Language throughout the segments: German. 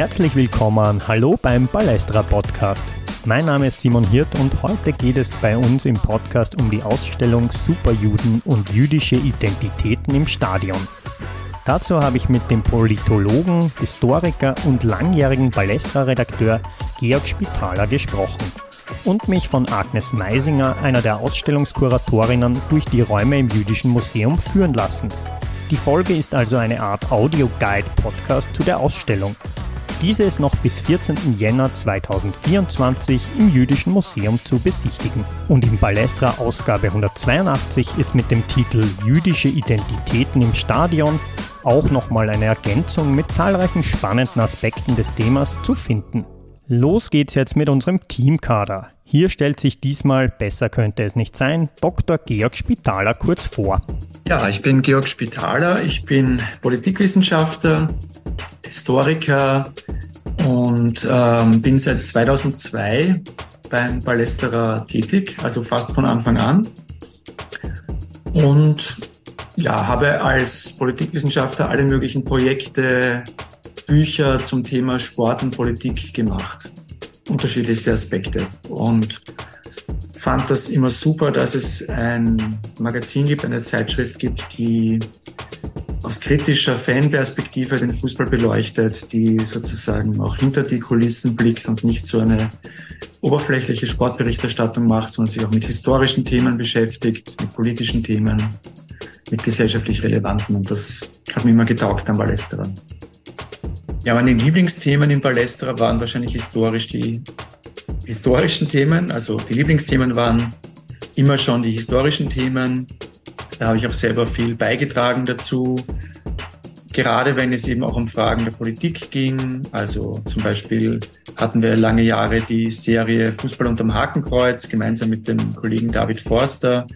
Herzlich willkommen, hallo beim Balestra Podcast. Mein Name ist Simon Hirt und heute geht es bei uns im Podcast um die Ausstellung Superjuden und jüdische Identitäten im Stadion. Dazu habe ich mit dem Politologen, Historiker und langjährigen Balestra-Redakteur Georg Spitaler gesprochen und mich von Agnes Meisinger, einer der Ausstellungskuratorinnen, durch die Räume im Jüdischen Museum führen lassen. Die Folge ist also eine Art Audio-Guide-Podcast zu der Ausstellung. Diese ist noch bis 14. Jänner 2024 im Jüdischen Museum zu besichtigen. Und im Balestra Ausgabe 182 ist mit dem Titel Jüdische Identitäten im Stadion auch nochmal eine Ergänzung mit zahlreichen spannenden Aspekten des Themas zu finden. Los geht's jetzt mit unserem Teamkader. Hier stellt sich diesmal, besser könnte es nicht sein, Dr. Georg Spitaler kurz vor. Ja, ich bin Georg Spitaler, ich bin Politikwissenschaftler, Historiker und ähm, bin seit 2002 beim Palästerer tätig, also fast von Anfang an. Und ja, habe als Politikwissenschaftler alle möglichen Projekte, Bücher zum Thema Sport und Politik gemacht unterschiedlichste Aspekte. Und fand das immer super, dass es ein Magazin gibt, eine Zeitschrift gibt, die aus kritischer Fanperspektive den Fußball beleuchtet, die sozusagen auch hinter die Kulissen blickt und nicht so eine oberflächliche Sportberichterstattung macht, sondern sich auch mit historischen Themen beschäftigt, mit politischen Themen, mit gesellschaftlich relevanten. Und das hat mir immer getaugt am Ballesterer. Ja, meine Lieblingsthemen in Balestra waren wahrscheinlich historisch die historischen Themen. Also die Lieblingsthemen waren immer schon die historischen Themen. Da habe ich auch selber viel beigetragen dazu. Gerade wenn es eben auch um Fragen der Politik ging. Also zum Beispiel hatten wir lange Jahre die Serie Fußball unterm Hakenkreuz gemeinsam mit dem Kollegen David Forster.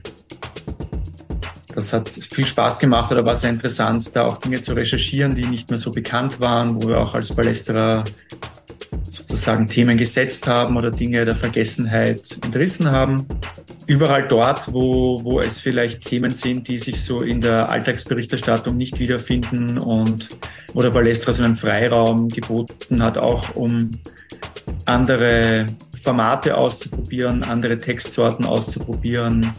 Das hat viel Spaß gemacht oder war sehr interessant, da auch Dinge zu recherchieren, die nicht mehr so bekannt waren, wo wir auch als Palästerer sozusagen Themen gesetzt haben oder Dinge der Vergessenheit entrissen haben. Überall dort, wo, wo es vielleicht Themen sind, die sich so in der Alltagsberichterstattung nicht wiederfinden und wo der Palästra so einen Freiraum geboten hat, auch um andere Formate auszuprobieren, andere Textsorten auszuprobieren,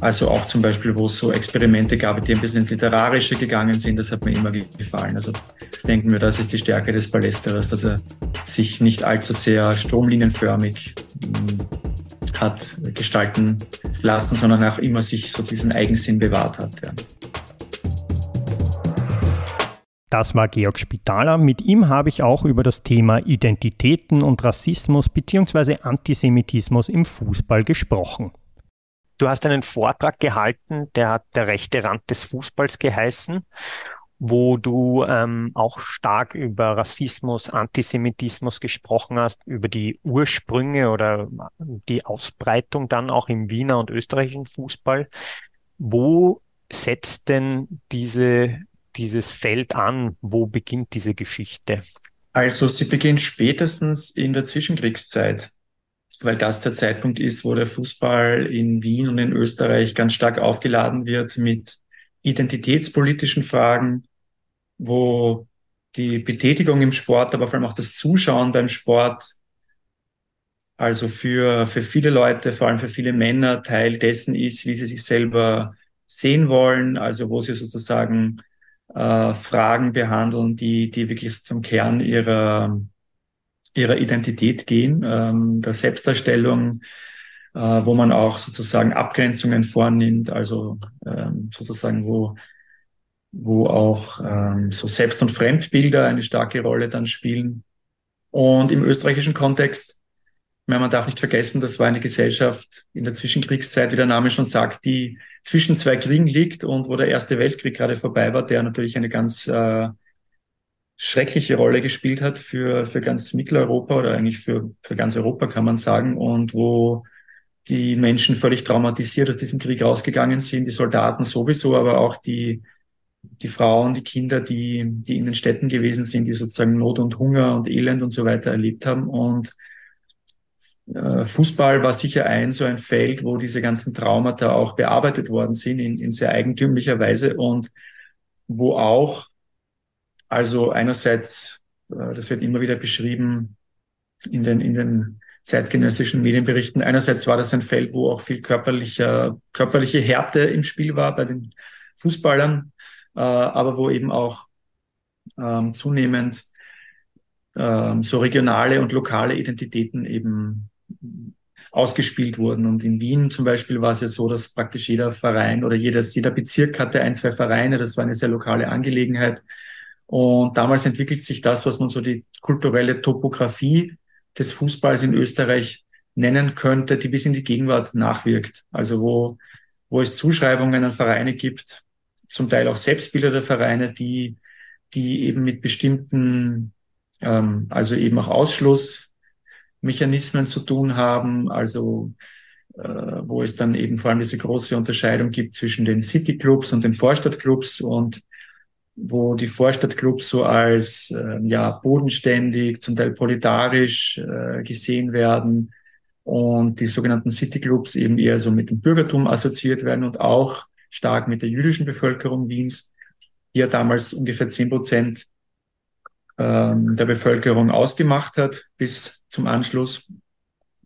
also auch zum Beispiel, wo es so Experimente gab, die ein bisschen ins Literarische gegangen sind, das hat mir immer gefallen. Also ich denke mir, das ist die Stärke des Palästerers, dass er sich nicht allzu sehr stromlinienförmig hm, hat gestalten lassen, sondern auch immer sich so diesen Eigensinn bewahrt hat. Ja. Das war Georg Spitaler. Mit ihm habe ich auch über das Thema Identitäten und Rassismus bzw. Antisemitismus im Fußball gesprochen. Du hast einen Vortrag gehalten, der hat der rechte Rand des Fußballs geheißen, wo du ähm, auch stark über Rassismus, Antisemitismus gesprochen hast, über die Ursprünge oder die Ausbreitung dann auch im Wiener und österreichischen Fußball. Wo setzt denn diese, dieses Feld an? Wo beginnt diese Geschichte? Also sie beginnt spätestens in der Zwischenkriegszeit weil das der Zeitpunkt ist, wo der Fußball in Wien und in Österreich ganz stark aufgeladen wird mit identitätspolitischen Fragen, wo die Betätigung im Sport, aber vor allem auch das Zuschauen beim Sport, also für, für viele Leute, vor allem für viele Männer, Teil dessen ist, wie sie sich selber sehen wollen, also wo sie sozusagen äh, Fragen behandeln, die, die wirklich zum Kern ihrer, ihrer Identität gehen, ähm, der Selbstdarstellung, äh, wo man auch sozusagen Abgrenzungen vornimmt, also ähm, sozusagen wo wo auch ähm, so Selbst- und Fremdbilder eine starke Rolle dann spielen. Und im österreichischen Kontext, meine, man darf nicht vergessen, das war eine Gesellschaft in der Zwischenkriegszeit, wie der Name schon sagt, die zwischen zwei Kriegen liegt und wo der Erste Weltkrieg gerade vorbei war, der natürlich eine ganz äh, schreckliche Rolle gespielt hat für, für ganz Mitteleuropa oder eigentlich für, für ganz Europa, kann man sagen, und wo die Menschen völlig traumatisiert aus diesem Krieg rausgegangen sind, die Soldaten sowieso, aber auch die, die Frauen, die Kinder, die, die in den Städten gewesen sind, die sozusagen Not und Hunger und Elend und so weiter erlebt haben. Und äh, Fußball war sicher ein so ein Feld, wo diese ganzen Traumata auch bearbeitet worden sind in, in sehr eigentümlicher Weise und wo auch also einerseits äh, das wird immer wieder beschrieben in den, in den zeitgenössischen Medienberichten. Einerseits war das ein Feld, wo auch viel körperlicher, körperliche Härte im Spiel war bei den Fußballern, äh, aber wo eben auch ähm, zunehmend ähm, so regionale und lokale Identitäten eben ausgespielt wurden. Und in Wien zum Beispiel war es ja so, dass praktisch jeder Verein oder jedes, jeder Bezirk hatte ein, zwei Vereine. Das war eine sehr lokale Angelegenheit. Und damals entwickelt sich das, was man so die kulturelle Topografie des Fußballs in Österreich nennen könnte, die bis in die Gegenwart nachwirkt. Also wo, wo es Zuschreibungen an Vereine gibt, zum Teil auch Selbstbilder der Vereine, die, die eben mit bestimmten, ähm, also eben auch Ausschlussmechanismen zu tun haben, also äh, wo es dann eben vor allem diese große Unterscheidung gibt zwischen den Cityclubs und den Vorstadtclubs und wo die Vorstadtclubs so als äh, ja bodenständig, zum Teil politarisch äh, gesehen werden und die sogenannten Cityclubs eben eher so mit dem Bürgertum assoziiert werden und auch stark mit der jüdischen Bevölkerung Wiens, die ja damals ungefähr zehn Prozent ähm, der Bevölkerung ausgemacht hat bis zum Anschluss.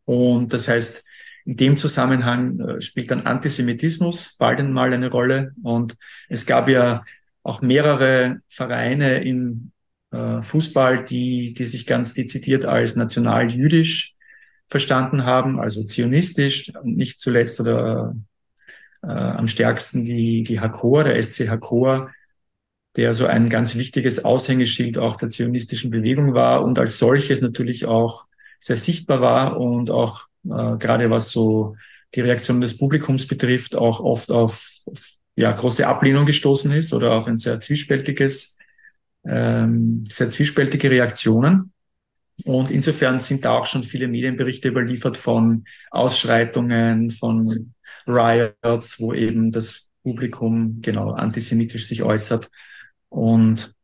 Und das heißt, in dem Zusammenhang äh, spielt dann Antisemitismus bald einmal eine Rolle. Und es gab ja auch mehrere Vereine im äh, Fußball, die, die sich ganz dezidiert als national-jüdisch verstanden haben, also zionistisch, nicht zuletzt oder äh, am stärksten die, die Hakor, der SC Hakor, der so ein ganz wichtiges Aushängeschild auch der zionistischen Bewegung war und als solches natürlich auch sehr sichtbar war und auch äh, gerade was so die Reaktion des Publikums betrifft, auch oft auf, auf ja, große Ablehnung gestoßen ist oder auf ein sehr zwiespältiges, ähm, sehr zwiespältige Reaktionen. Und insofern sind da auch schon viele Medienberichte überliefert von Ausschreitungen, von Riots, wo eben das Publikum genau antisemitisch sich äußert. Und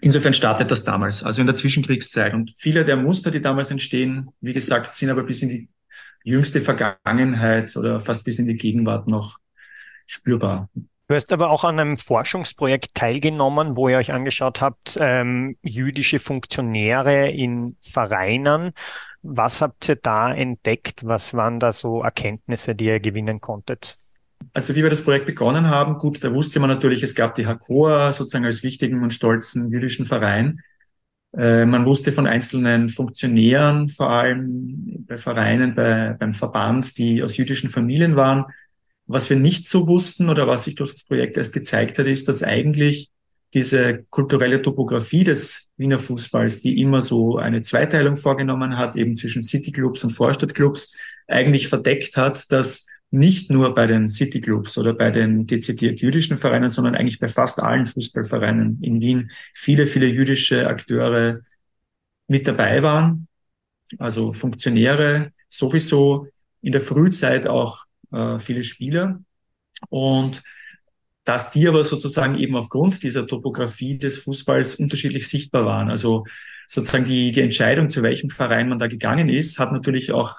insofern startet das damals, also in der Zwischenkriegszeit. Und viele der Muster, die damals entstehen, wie gesagt, sind aber bis in die jüngste Vergangenheit oder fast bis in die Gegenwart noch spürbar. Du hast aber auch an einem Forschungsprojekt teilgenommen, wo ihr euch angeschaut habt, ähm, jüdische Funktionäre in Vereinen. Was habt ihr da entdeckt? Was waren da so Erkenntnisse, die ihr gewinnen konntet? Also wie wir das Projekt begonnen haben, gut, da wusste man natürlich, es gab die Hakoa sozusagen als wichtigen und stolzen jüdischen Verein. Äh, man wusste von einzelnen Funktionären, vor allem bei Vereinen, bei, beim Verband, die aus jüdischen Familien waren. Was wir nicht so wussten oder was sich durch das Projekt erst gezeigt hat, ist, dass eigentlich diese kulturelle Topografie des Wiener Fußballs, die immer so eine Zweiteilung vorgenommen hat, eben zwischen Cityclubs und Vorstadtclubs, eigentlich verdeckt hat, dass nicht nur bei den Cityclubs oder bei den dezidiert jüdischen Vereinen, sondern eigentlich bei fast allen Fußballvereinen in Wien viele, viele jüdische Akteure mit dabei waren. Also Funktionäre, sowieso in der Frühzeit auch äh, viele Spieler. Und dass die aber sozusagen eben aufgrund dieser Topografie des Fußballs unterschiedlich sichtbar waren. Also sozusagen die, die Entscheidung, zu welchem Verein man da gegangen ist, hat natürlich auch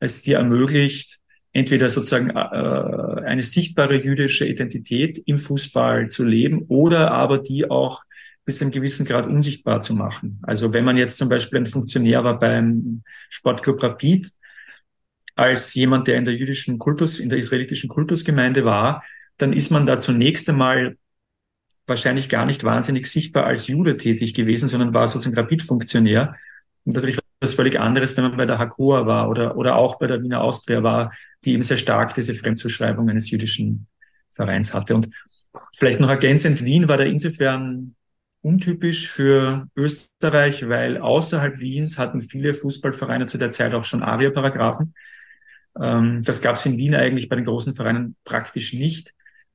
es dir ermöglicht, entweder sozusagen äh, eine sichtbare jüdische Identität im Fußball zu leben oder aber die auch bis zu einem gewissen Grad unsichtbar zu machen. Also wenn man jetzt zum Beispiel ein Funktionär war beim Sportclub Rapid, als jemand, der in der jüdischen Kultus, in der israelitischen Kultusgemeinde war, dann ist man da zunächst einmal wahrscheinlich gar nicht wahnsinnig sichtbar als Jude tätig gewesen, sondern war sozusagen Rapid-Funktionär. Und natürlich war das völlig anderes, wenn man bei der Hakua war oder, oder auch bei der Wiener Austria war, die eben sehr stark diese Fremdzuschreibung eines jüdischen Vereins hatte. Und vielleicht noch ergänzend, Wien war da insofern untypisch für Österreich, weil außerhalb Wiens hatten viele Fußballvereine zu der Zeit auch schon Aria-Paragraphen. Ähm, das gab es in Wien eigentlich bei den großen Vereinen praktisch nicht.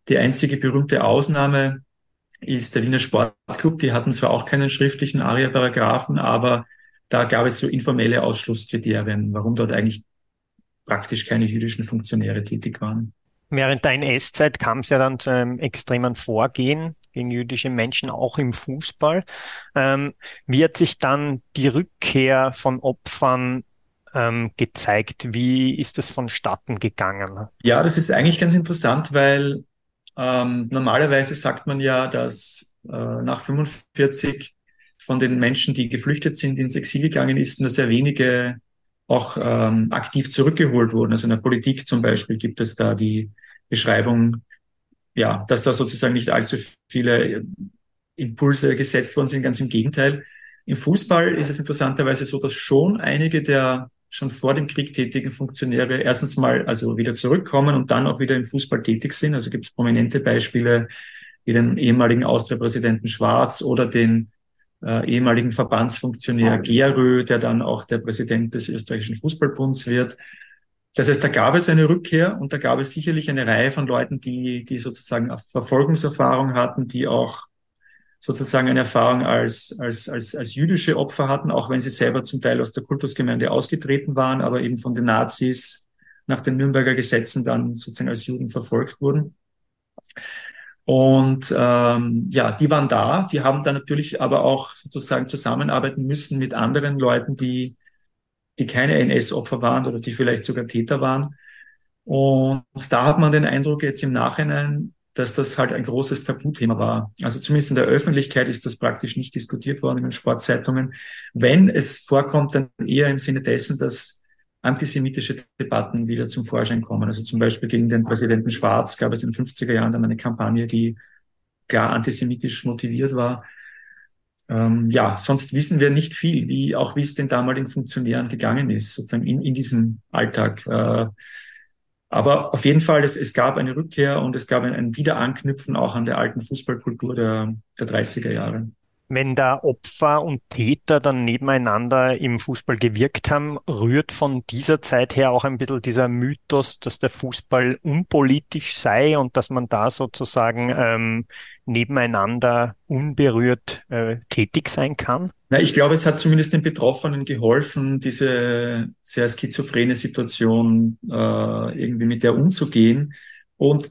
Die einzige berühmte Ausnahme ist der Wiener Sportclub. Die hatten zwar auch keinen schriftlichen ARIA-Paragraphen, aber da gab es so informelle Ausschlusskriterien, warum dort eigentlich praktisch keine jüdischen Funktionäre tätig waren. Während der NS-Zeit kam es ja dann zu einem extremen Vorgehen gegen jüdische Menschen, auch im Fußball. Ähm, wie hat sich dann die Rückkehr von Opfern ähm, gezeigt. Wie ist das vonstatten gegangen? Ja, das ist eigentlich ganz interessant, weil ähm, normalerweise sagt man ja, dass äh, nach 45 von den Menschen, die geflüchtet sind, ins Exil gegangen ist, nur sehr wenige auch ähm, aktiv zurückgeholt wurden. Also in der Politik zum Beispiel gibt es da die Beschreibung, ja, dass da sozusagen nicht allzu viele Impulse gesetzt worden sind, ganz im Gegenteil. Im Fußball ist es interessanterweise so, dass schon einige der schon vor dem Krieg tätigen Funktionäre erstens mal also wieder zurückkommen und dann auch wieder im Fußball tätig sind. Also gibt es prominente Beispiele wie den ehemaligen Austria-Präsidenten Schwarz oder den äh, ehemaligen Verbandsfunktionär Gerö, der dann auch der Präsident des österreichischen Fußballbunds wird. Das heißt, da gab es eine Rückkehr und da gab es sicherlich eine Reihe von Leuten, die, die sozusagen Verfolgungserfahrung hatten, die auch sozusagen eine Erfahrung als, als, als, als jüdische Opfer hatten, auch wenn sie selber zum Teil aus der Kultusgemeinde ausgetreten waren, aber eben von den Nazis nach den Nürnberger Gesetzen dann sozusagen als Juden verfolgt wurden. Und ähm, ja, die waren da, die haben dann natürlich aber auch sozusagen zusammenarbeiten müssen mit anderen Leuten, die, die keine NS-Opfer waren oder die vielleicht sogar Täter waren. Und da hat man den Eindruck jetzt im Nachhinein, dass das halt ein großes Tabuthema war. Also zumindest in der Öffentlichkeit ist das praktisch nicht diskutiert worden in den Sportzeitungen. Wenn es vorkommt, dann eher im Sinne dessen, dass antisemitische Debatten wieder zum Vorschein kommen. Also zum Beispiel gegen den Präsidenten Schwarz gab es in den 50er Jahren dann eine Kampagne, die klar antisemitisch motiviert war. Ähm, ja, sonst wissen wir nicht viel, wie auch wie es den damaligen Funktionären gegangen ist, sozusagen in, in diesem Alltag. Äh, aber auf jeden Fall, es, es gab eine Rückkehr und es gab ein, Wiederanknüpfen auch an der alten Fußballkultur der, der 30er Jahre wenn da Opfer und Täter dann nebeneinander im Fußball gewirkt haben, rührt von dieser Zeit her auch ein bisschen dieser Mythos, dass der Fußball unpolitisch sei und dass man da sozusagen ähm, nebeneinander unberührt äh, tätig sein kann? Na, ich glaube, es hat zumindest den Betroffenen geholfen, diese sehr schizophrene Situation äh, irgendwie mit der umzugehen. Und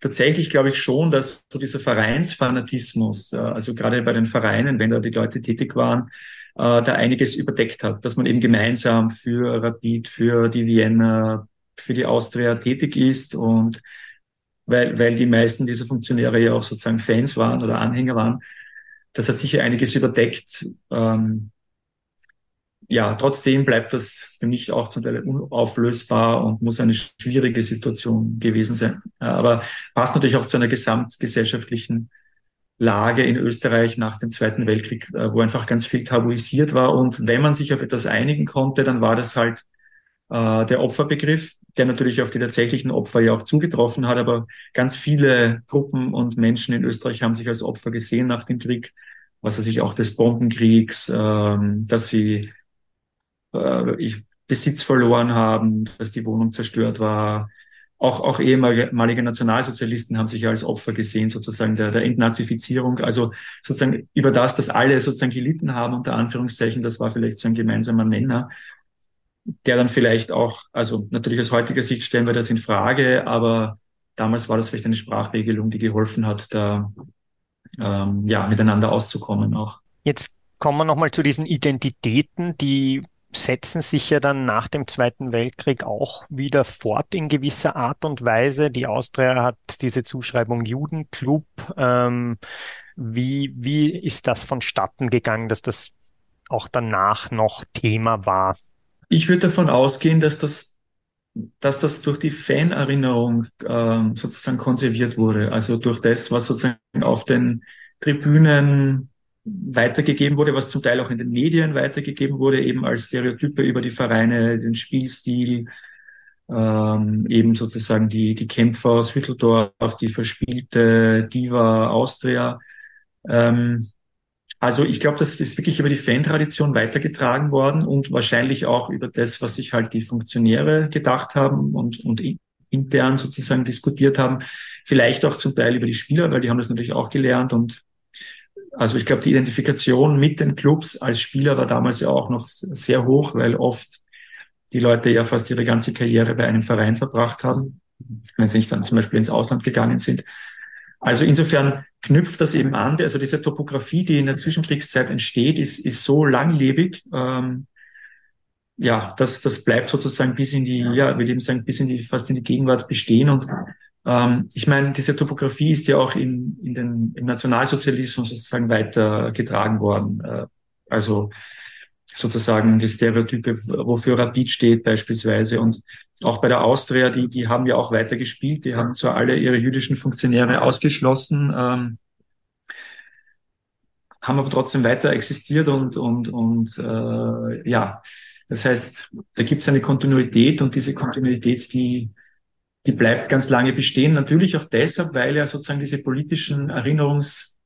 tatsächlich glaube ich schon, dass so dieser Vereinsfanatismus, äh, also gerade bei den Vereinen, wenn da die Leute tätig waren, äh, da einiges überdeckt hat, dass man eben gemeinsam für Rapid, für die Vienna, für die Austria tätig ist und weil, weil die meisten dieser Funktionäre ja auch sozusagen Fans waren oder Anhänger waren, das hat sicher einiges überdeckt. Ähm, ja, trotzdem bleibt das für mich auch zum Teil unauflösbar und muss eine schwierige Situation gewesen sein. Aber passt natürlich auch zu einer gesamtgesellschaftlichen Lage in Österreich nach dem Zweiten Weltkrieg, äh, wo einfach ganz viel tabuisiert war. Und wenn man sich auf etwas einigen konnte, dann war das halt äh, der Opferbegriff, der natürlich auf die tatsächlichen Opfer ja auch zugetroffen hat. Aber ganz viele Gruppen und Menschen in Österreich haben sich als Opfer gesehen nach dem Krieg, was weiß ich auch des Bombenkriegs, äh, dass sie äh, ich Besitz verloren haben, dass die Wohnung zerstört war. Auch, auch ehemalige Nationalsozialisten haben sich als Opfer gesehen, sozusagen der, der Entnazifizierung. Also sozusagen über das, dass alle sozusagen gelitten haben, unter Anführungszeichen, das war vielleicht so ein gemeinsamer Nenner, der dann vielleicht auch, also natürlich aus heutiger Sicht stellen wir das in Frage, aber damals war das vielleicht eine Sprachregelung, die geholfen hat, da ähm, ja miteinander auszukommen auch. Jetzt kommen wir nochmal zu diesen Identitäten, die setzen sich ja dann nach dem Zweiten Weltkrieg auch wieder fort in gewisser Art und Weise. Die Austria hat diese Zuschreibung Judenclub. Ähm, wie, wie ist das vonstatten gegangen, dass das auch danach noch Thema war? Ich würde davon ausgehen, dass das, dass das durch die Fanerinnerung ähm, sozusagen konserviert wurde. Also durch das, was sozusagen auf den Tribünen weitergegeben wurde, was zum Teil auch in den Medien weitergegeben wurde, eben als Stereotype über die Vereine, den Spielstil, ähm, eben sozusagen die, die Kämpfer aus Hütteldorf, die verspielte Diva Austria. Ähm, also ich glaube, das ist wirklich über die Fan-Tradition weitergetragen worden und wahrscheinlich auch über das, was sich halt die Funktionäre gedacht haben und, und intern sozusagen diskutiert haben. Vielleicht auch zum Teil über die Spieler, weil die haben das natürlich auch gelernt und also ich glaube, die Identifikation mit den Clubs als Spieler war damals ja auch noch sehr hoch, weil oft die Leute ja fast ihre ganze Karriere bei einem Verein verbracht haben, wenn sie nicht dann zum Beispiel ins Ausland gegangen sind. Also insofern knüpft das eben an. Also diese Topografie, die in der Zwischenkriegszeit entsteht, ist, ist so langlebig. Ähm, ja, das, das bleibt sozusagen bis in die, ja, wir leben sagen, bis in die, fast in die Gegenwart bestehen. Und Ähm, ich meine, diese Topografie ist ja auch in, in den, im Nationalsozialismus sozusagen weitergetragen worden. Äh, also sozusagen die Stereotype, wofür Rapid steht beispielsweise. Und auch bei der Austria, die, die haben ja auch weiter gespielt. Die haben zwar alle ihre jüdischen Funktionäre ausgeschlossen, ähm, haben aber trotzdem weiter existiert und, und, und äh, ja, das heißt, da gibt es eine Kontinuität und diese Kontinuität, die, die bleibt ganz lange bestehen. Natürlich auch deshalb, weil ja sozusagen diese politischen Erinnerungs,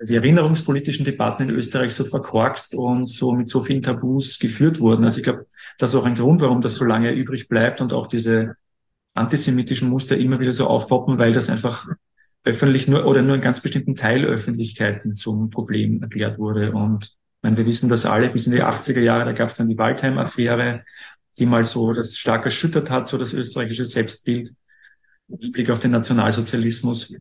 die erinnerungspolitischen Debatten in Österreich so verkorkst und so mit so vielen Tabus geführt wurden. Also ich glaube, das ist auch ein Grund, warum das so lange übrig bleibt und auch diese antisemitischen Muster immer wieder so aufpoppen, weil das einfach öffentlich nur oder nur in ganz bestimmten Teilöffentlichkeiten zum Problem erklärt wurde. Und ich meine, wir wissen das alle, bis in die 80er Jahre, da gab es dann die Waldheim-Affäre, die mal so das stark erschüttert hat, so das österreichische Selbstbild im Blick auf den Nationalsozialismus.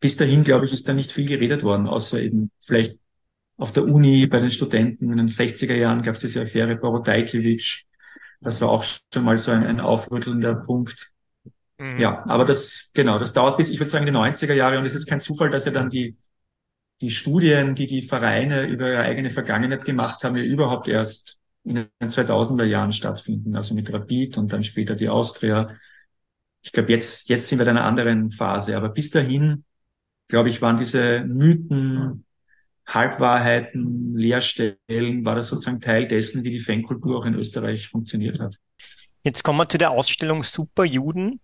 Bis dahin, glaube ich, ist da nicht viel geredet worden, außer eben vielleicht auf der Uni bei den Studenten in den 60er Jahren gab es diese Affäre Borodajkiewicz. Das war auch schon mal so ein, ein aufrüttelnder Punkt. Mhm. Ja, aber das, genau, das dauert bis, ich würde sagen, die 90er Jahre und es ist kein Zufall, dass ja dann die, die Studien, die die Vereine über ihre eigene Vergangenheit gemacht haben, ja überhaupt erst in den 2000er Jahren stattfinden, also mit Rapid und dann später die Austria. Ich glaube, jetzt, jetzt sind wir in einer anderen Phase, aber bis dahin, glaube ich, waren diese Mythen, Halbwahrheiten, Leerstellen, war das sozusagen Teil dessen, wie die Fankultur auch in Österreich funktioniert hat. Jetzt kommen wir zu der Ausstellung Superjuden,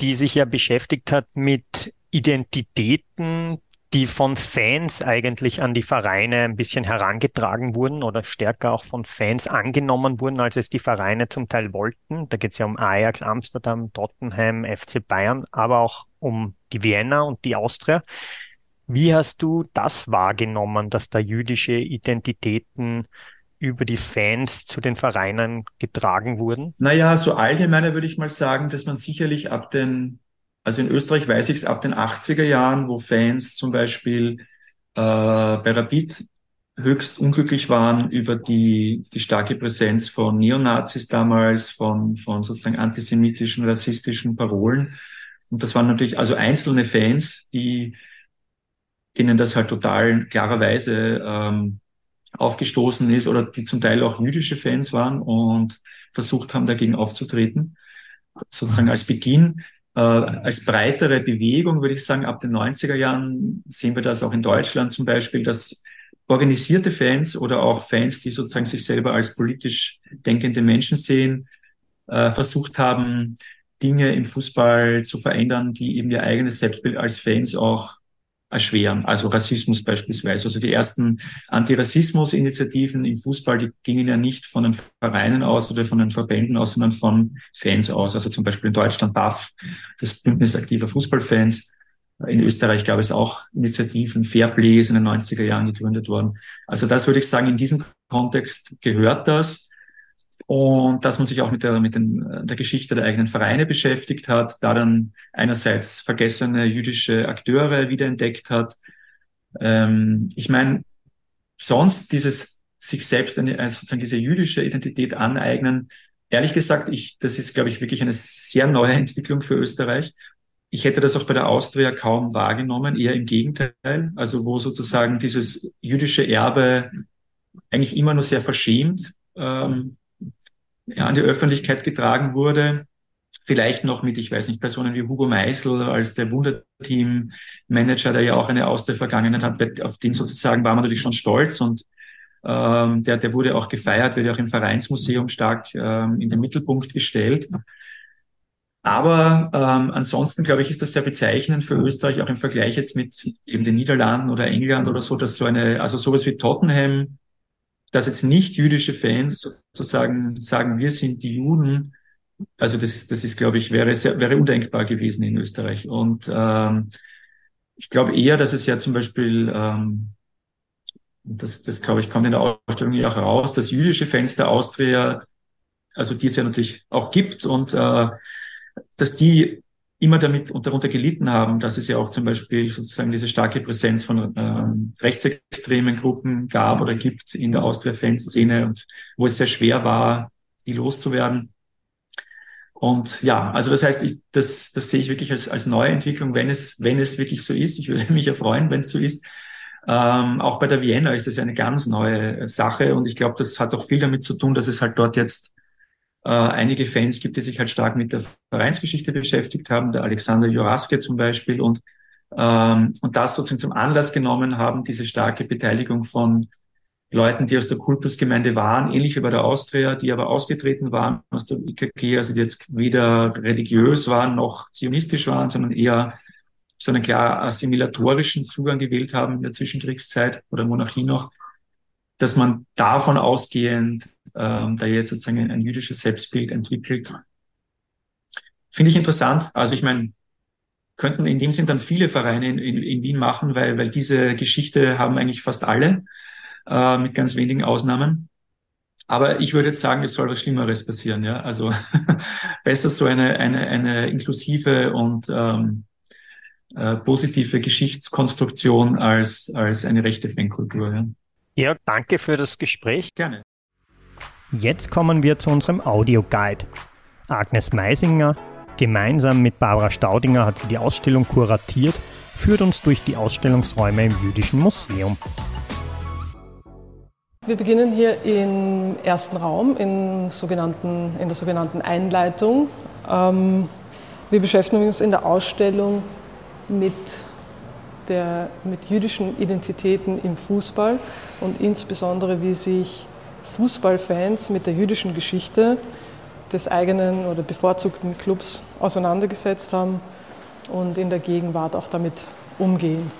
die sich ja beschäftigt hat mit Identitäten, die von Fans eigentlich an die Vereine ein bisschen herangetragen wurden oder stärker auch von Fans angenommen wurden, als es die Vereine zum Teil wollten. Da geht es ja um Ajax, Amsterdam, Tottenham, FC Bayern, aber auch um die Vienna und die Austria. Wie hast du das wahrgenommen, dass da jüdische Identitäten über die Fans zu den Vereinen getragen wurden? Naja, so allgemeiner würde ich mal sagen, dass man sicherlich ab den also in Österreich weiß ich es ab den 80er Jahren, wo Fans zum Beispiel äh, bei Rapid höchst unglücklich waren über die, die starke Präsenz von Neonazis damals, von, von sozusagen antisemitischen, rassistischen Parolen. Und das waren natürlich also einzelne Fans, die, denen das halt total klarerweise ähm, aufgestoßen ist oder die zum Teil auch jüdische Fans waren und versucht haben, dagegen aufzutreten, sozusagen als Beginn. Äh, als breitere Bewegung würde ich sagen, ab den 90er Jahren sehen wir das auch in Deutschland zum Beispiel, dass organisierte Fans oder auch Fans, die sozusagen sich selber als politisch denkende Menschen sehen, äh, versucht haben, Dinge im Fußball zu verändern, die eben ihr eigenes Selbstbild als Fans auch erschweren. Also Rassismus beispielsweise. Also die ersten Antirassismus-Initiativen im Fußball, die gingen ja nicht von den Vereinen aus oder von den Verbänden aus, sondern von Fans aus. Also zum Beispiel in Deutschland BAF, das Bündnis aktiver Fußballfans. In Österreich gab es auch Initiativen, Fairplay ist in den 90er Jahren gegründet worden. Also das würde ich sagen, in diesem Kontext gehört das und dass man sich auch mit der, mit den, äh, der Geschichte der eigenen Vereine beschäftigt hat, da dann einerseits vergessene jüdische Akteure wiederentdeckt hat. Ähm, ich meine, sonst dieses sich selbst eine, also sozusagen diese jüdische Identität aneignen, ehrlich gesagt, ich, das ist, glaube ich, wirklich eine sehr neue Entwicklung für Österreich. Ich hätte das auch bei der Austria kaum wahrgenommen, eher im Gegenteil. Also wo sozusagen dieses jüdische Erbe eigentlich immer nur sehr verschämt ähm, ja, an die Öffentlichkeit getragen wurde. Vielleicht noch mit, ich weiß nicht, Personen wie Hugo Meisel als der Wunderteam-Manager, der ja auch eine aus der Vergangenheit hat, auf den sozusagen war man natürlich schon stolz und ähm, der, der wurde auch gefeiert, wird ja auch im Vereinsmuseum stark ähm, in den Mittelpunkt gestellt. Aber ähm, ansonsten, glaube ich, ist das sehr bezeichnend für Österreich, auch im Vergleich jetzt mit eben den Niederlanden oder England oder so, dass so eine, also sowas wie Tottenham dass jetzt nicht jüdische Fans sozusagen sagen, wir sind die Juden, also das, das ist, glaube ich, wäre, sehr, wäre undenkbar gewesen in Österreich. Und ähm, ich glaube eher, dass es ja zum Beispiel, ähm, das, das glaube ich, kommt in der Ausstellung ja auch raus, dass jüdische Fans der Austria, also die es ja natürlich auch gibt und äh, dass die immer damit darunter gelitten haben, dass es ja auch zum Beispiel sozusagen diese starke Präsenz von ähm, rechtsextremen Gruppen gab oder gibt in der Austria-Fanszene und wo es sehr schwer war, die loszuwerden. Und ja, also das heißt, ich, das, das sehe ich wirklich als, als neue Entwicklung, wenn es, wenn es wirklich so ist. Ich würde mich ja freuen, wenn es so ist. Ähm, auch bei der Vienna ist das ja eine ganz neue Sache und ich glaube, das hat auch viel damit zu tun, dass es halt dort jetzt äh, einige Fans gibt, die sich halt stark mit der Vereinsgeschichte beschäftigt haben, der Alexander Juraske zum Beispiel und ähm, und das sozusagen zum Anlass genommen haben, diese starke Beteiligung von Leuten, die aus der Kultusgemeinde waren, ähnlich wie bei der Austria, die aber ausgetreten waren aus der IKG, also die jetzt weder religiös waren noch zionistisch waren, sondern eher so einen klar assimilatorischen Zugang gewählt haben in der Zwischenkriegszeit oder Monarchie noch, dass man davon ausgehend ähm, da jetzt sozusagen ein, ein jüdisches Selbstbild entwickelt. Finde ich interessant. Also ich meine, könnten in dem Sinn dann viele Vereine in, in, in Wien machen, weil, weil diese Geschichte haben eigentlich fast alle äh, mit ganz wenigen Ausnahmen. Aber ich würde jetzt sagen, es soll was Schlimmeres passieren. Ja? Also besser so eine, eine, eine inklusive und ähm, äh, positive Geschichtskonstruktion als, als eine rechte Fankultur. Ja? Ja, danke für das Gespräch. Gerne. Jetzt kommen wir zu unserem Audioguide. Agnes Meisinger, gemeinsam mit Barbara Staudinger hat sie die Ausstellung kuratiert, führt uns durch die Ausstellungsräume im Jüdischen Museum. Wir beginnen hier im ersten Raum in, sogenannten, in der sogenannten Einleitung. Ähm, wir beschäftigen uns in der Ausstellung mit, der, mit jüdischen Identitäten im Fußball und insbesondere wie sich Fußballfans mit der jüdischen Geschichte des eigenen oder bevorzugten Clubs auseinandergesetzt haben und in der Gegenwart auch damit umgehen.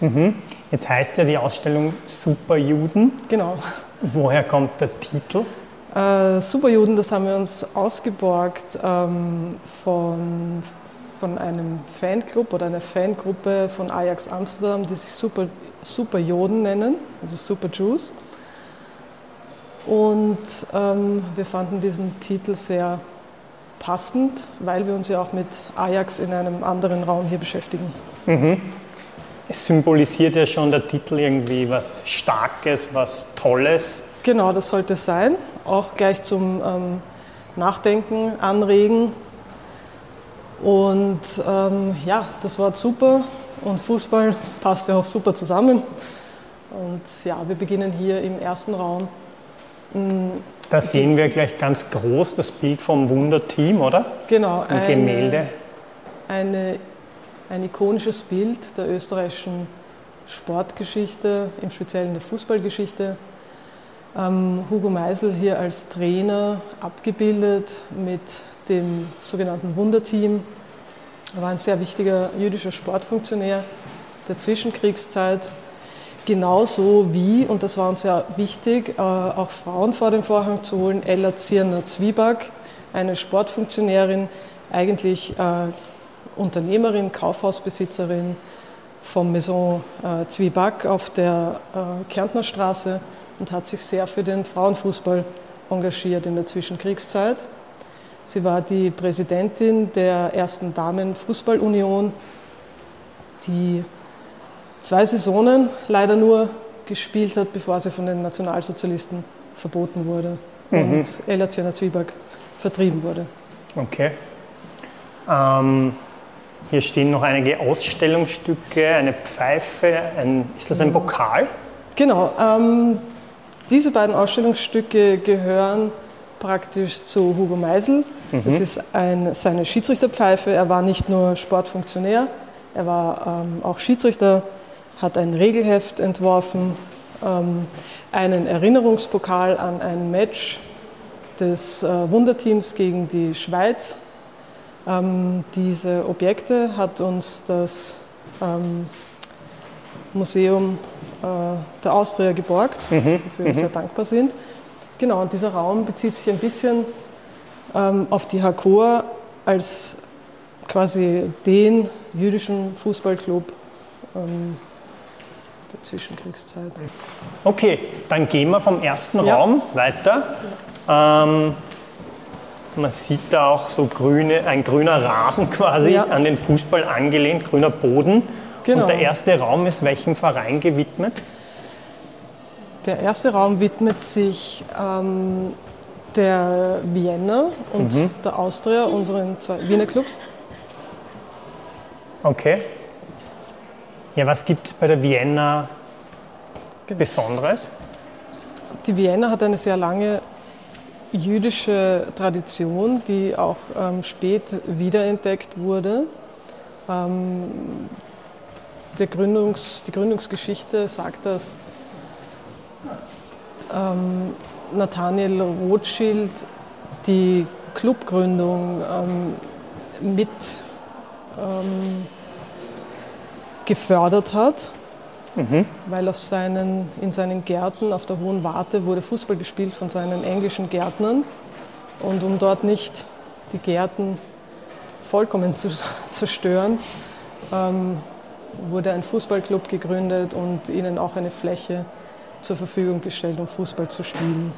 Mhm. Jetzt heißt ja die Ausstellung Superjuden. Genau. Woher kommt der Titel? Äh, Superjuden, das haben wir uns ausgeborgt ähm, von, von einem Fanclub oder einer Fangruppe von Ajax Amsterdam, die sich Super, Superjoden nennen, also Super Jews. Und ähm, wir fanden diesen Titel sehr passend, weil wir uns ja auch mit Ajax in einem anderen Raum hier beschäftigen. Mhm. Es symbolisiert ja schon der Titel irgendwie was Starkes, was Tolles. Genau, das sollte es sein. Auch gleich zum ähm, Nachdenken anregen. Und ähm, ja, das Wort super und Fußball passt ja auch super zusammen. Und ja, wir beginnen hier im ersten Raum. Mm, da sehen wir gleich ganz groß das Bild vom Wunderteam, oder? Genau. Ein Gemälde. Eine ein ikonisches Bild der österreichischen Sportgeschichte, im Speziellen der Fußballgeschichte. Ähm, Hugo Meisel hier als Trainer abgebildet mit dem sogenannten Wunderteam. Er war ein sehr wichtiger jüdischer Sportfunktionär der Zwischenkriegszeit. Genauso wie, und das war uns ja wichtig, äh, auch Frauen vor den Vorhang zu holen, Ella Zierner-Zwieback, eine Sportfunktionärin, eigentlich äh, Unternehmerin, Kaufhausbesitzerin vom Maison äh, Zwieback auf der Kärntner Straße und hat sich sehr für den Frauenfußball engagiert in der Zwischenkriegszeit. Sie war die Präsidentin der ersten Damenfußballunion, die zwei Saisonen leider nur gespielt hat, bevor sie von den Nationalsozialisten verboten wurde mhm. und Ella Zwieback vertrieben wurde. Okay. Ähm, hier stehen noch einige Ausstellungsstücke, eine Pfeife, ein, ist das ein Pokal? Genau, ähm, diese beiden Ausstellungsstücke gehören praktisch zu Hugo Meisel. Mhm. Das ist ein, seine Schiedsrichterpfeife. Er war nicht nur Sportfunktionär, er war ähm, auch Schiedsrichter, hat ein Regelheft entworfen, ähm, einen Erinnerungspokal an ein Match des äh, Wunderteams gegen die Schweiz ähm, diese Objekte hat uns das ähm, Museum äh, der Austria geborgt, mhm. wofür wir mhm. sehr dankbar sind. Genau, und dieser Raum bezieht sich ein bisschen ähm, auf die Hakor als quasi den jüdischen Fußballclub ähm, der Zwischenkriegszeit. Okay, dann gehen wir vom ersten ja. Raum weiter. Ähm, man sieht da auch so grüne, ein grüner Rasen quasi ja. an den Fußball angelehnt, grüner Boden. Genau. Und der erste Raum ist welchem Verein gewidmet? Der erste Raum widmet sich ähm, der Vienna und mhm. der Austria, unseren zwei Wiener Clubs. Okay. Ja, was gibt es bei der Vienna genau. Besonderes? Die Vienna hat eine sehr lange jüdische Tradition, die auch ähm, spät wiederentdeckt wurde. Ähm, Gründungs, die Gründungsgeschichte sagt, dass ähm, Nathaniel Rothschild die Clubgründung ähm, mit ähm, gefördert hat, mhm. weil auf seinen, in seinen Gärten auf der Hohen Warte wurde Fußball gespielt von seinen englischen Gärtnern. Und um dort nicht die Gärten vollkommen zu zerstören, ähm, wurde ein Fußballclub gegründet und ihnen auch eine Fläche zur Verfügung gestellt, um Fußball zu spielen.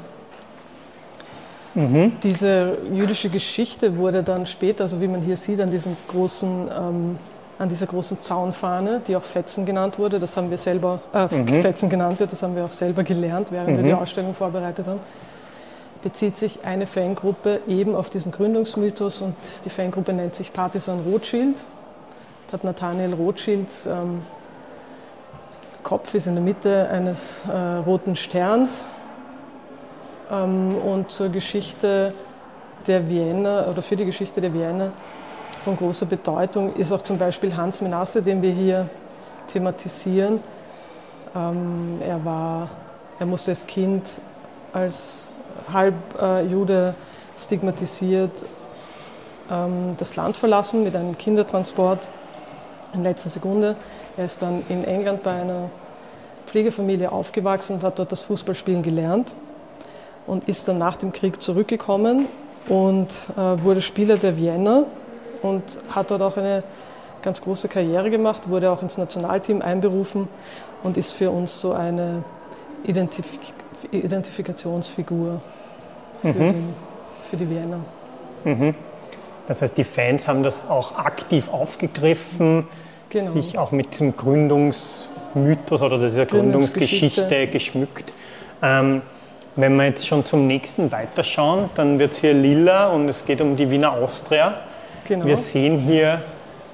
Mhm. Diese jüdische Geschichte wurde dann später, also wie man hier sieht, an, diesem großen, ähm, an dieser großen Zaunfahne, die auch Fetzen genannt wurde, das haben wir selber, äh, mhm. Fetzen genannt wird, das haben wir auch selber gelernt, während mhm. wir die Ausstellung vorbereitet haben, bezieht sich eine Fangruppe eben auf diesen Gründungsmythos und die Fangruppe nennt sich Partisan Rothschild. Da hat Nathaniel Rothschild ähm, Kopf ist in der Mitte eines äh, roten Sterns ähm, und zur Geschichte der Vienna oder für die Geschichte der Vienna von großer Bedeutung ist auch zum Beispiel Hans Menasse, den wir hier thematisieren. Ähm, er, war, er musste als Kind als Halbjude äh, stigmatisiert ähm, das Land verlassen mit einem Kindertransport in letzter Sekunde. Er ist dann in England bei einer Pflegefamilie aufgewachsen und hat dort das Fußballspielen gelernt und ist dann nach dem Krieg zurückgekommen und äh, wurde Spieler der Vienna und hat dort auch eine ganz große Karriere gemacht, wurde auch ins Nationalteam einberufen und ist für uns so eine Identifik Identifikationsfigur für, mhm. die, für die Vienna. Mhm. Das heißt, die Fans haben das auch aktiv aufgegriffen, genau. sich auch mit diesem Gründungsmythos oder dieser Gründungsgeschichte, Gründungsgeschichte geschmückt. Ähm, wenn wir jetzt schon zum nächsten weiterschauen, dann wird es hier lila und es geht um die Wiener Austria. Genau. Wir sehen hier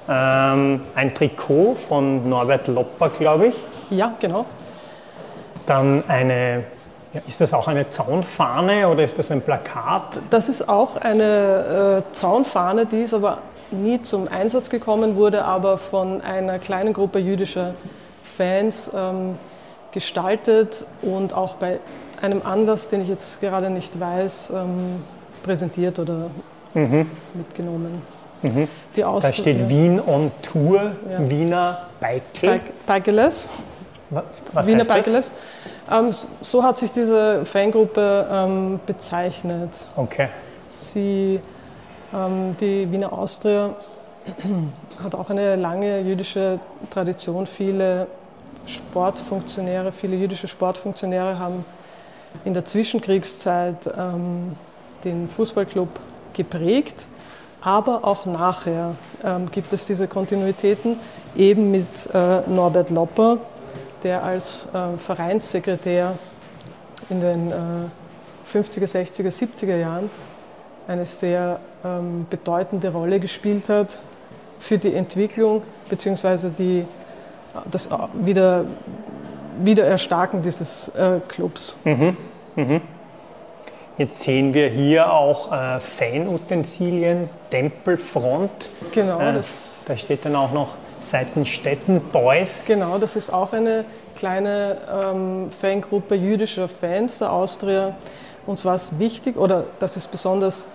ähm, ein Trikot von Norbert Lopper, glaube ich. Ja, genau. Dann eine, ja, ist das auch eine Zaunfahne oder ist das ein Plakat? Das ist auch eine äh, Zaunfahne, die ist aber nie zum Einsatz gekommen, wurde aber von einer kleinen Gruppe jüdischer Fans ähm, gestaltet und auch bei einem Anlass, den ich jetzt gerade nicht weiß, ähm, präsentiert oder mhm. mitgenommen. Mhm. da steht ja. Wien on Tour, ja. Wiener Bike. Bikeles. Was Wiener Bikeles. Ähm, so hat sich diese Fangruppe ähm, bezeichnet. Okay. Sie, die Wiener Austria hat auch eine lange jüdische Tradition. Viele Sportfunktionäre, viele jüdische Sportfunktionäre haben in der Zwischenkriegszeit ähm, den Fußballclub geprägt, aber auch nachher ähm, gibt es diese Kontinuitäten, eben mit äh, Norbert Lopper, der als äh, Vereinssekretär in den äh, 50er, 60er, 70er Jahren eine sehr ähm, bedeutende Rolle gespielt hat für die Entwicklung bzw. Die, das äh, wieder, Wiedererstarken dieses äh, Clubs. Mhm. Mhm. Jetzt sehen wir hier auch äh, Fanutensilien, Tempelfront. Genau. Äh, das da steht dann auch noch Seitenstetten Boys. Genau, das ist auch eine kleine ähm, Fangruppe jüdischer Fans der Austria. Uns war es wichtig, oder das ist besonders,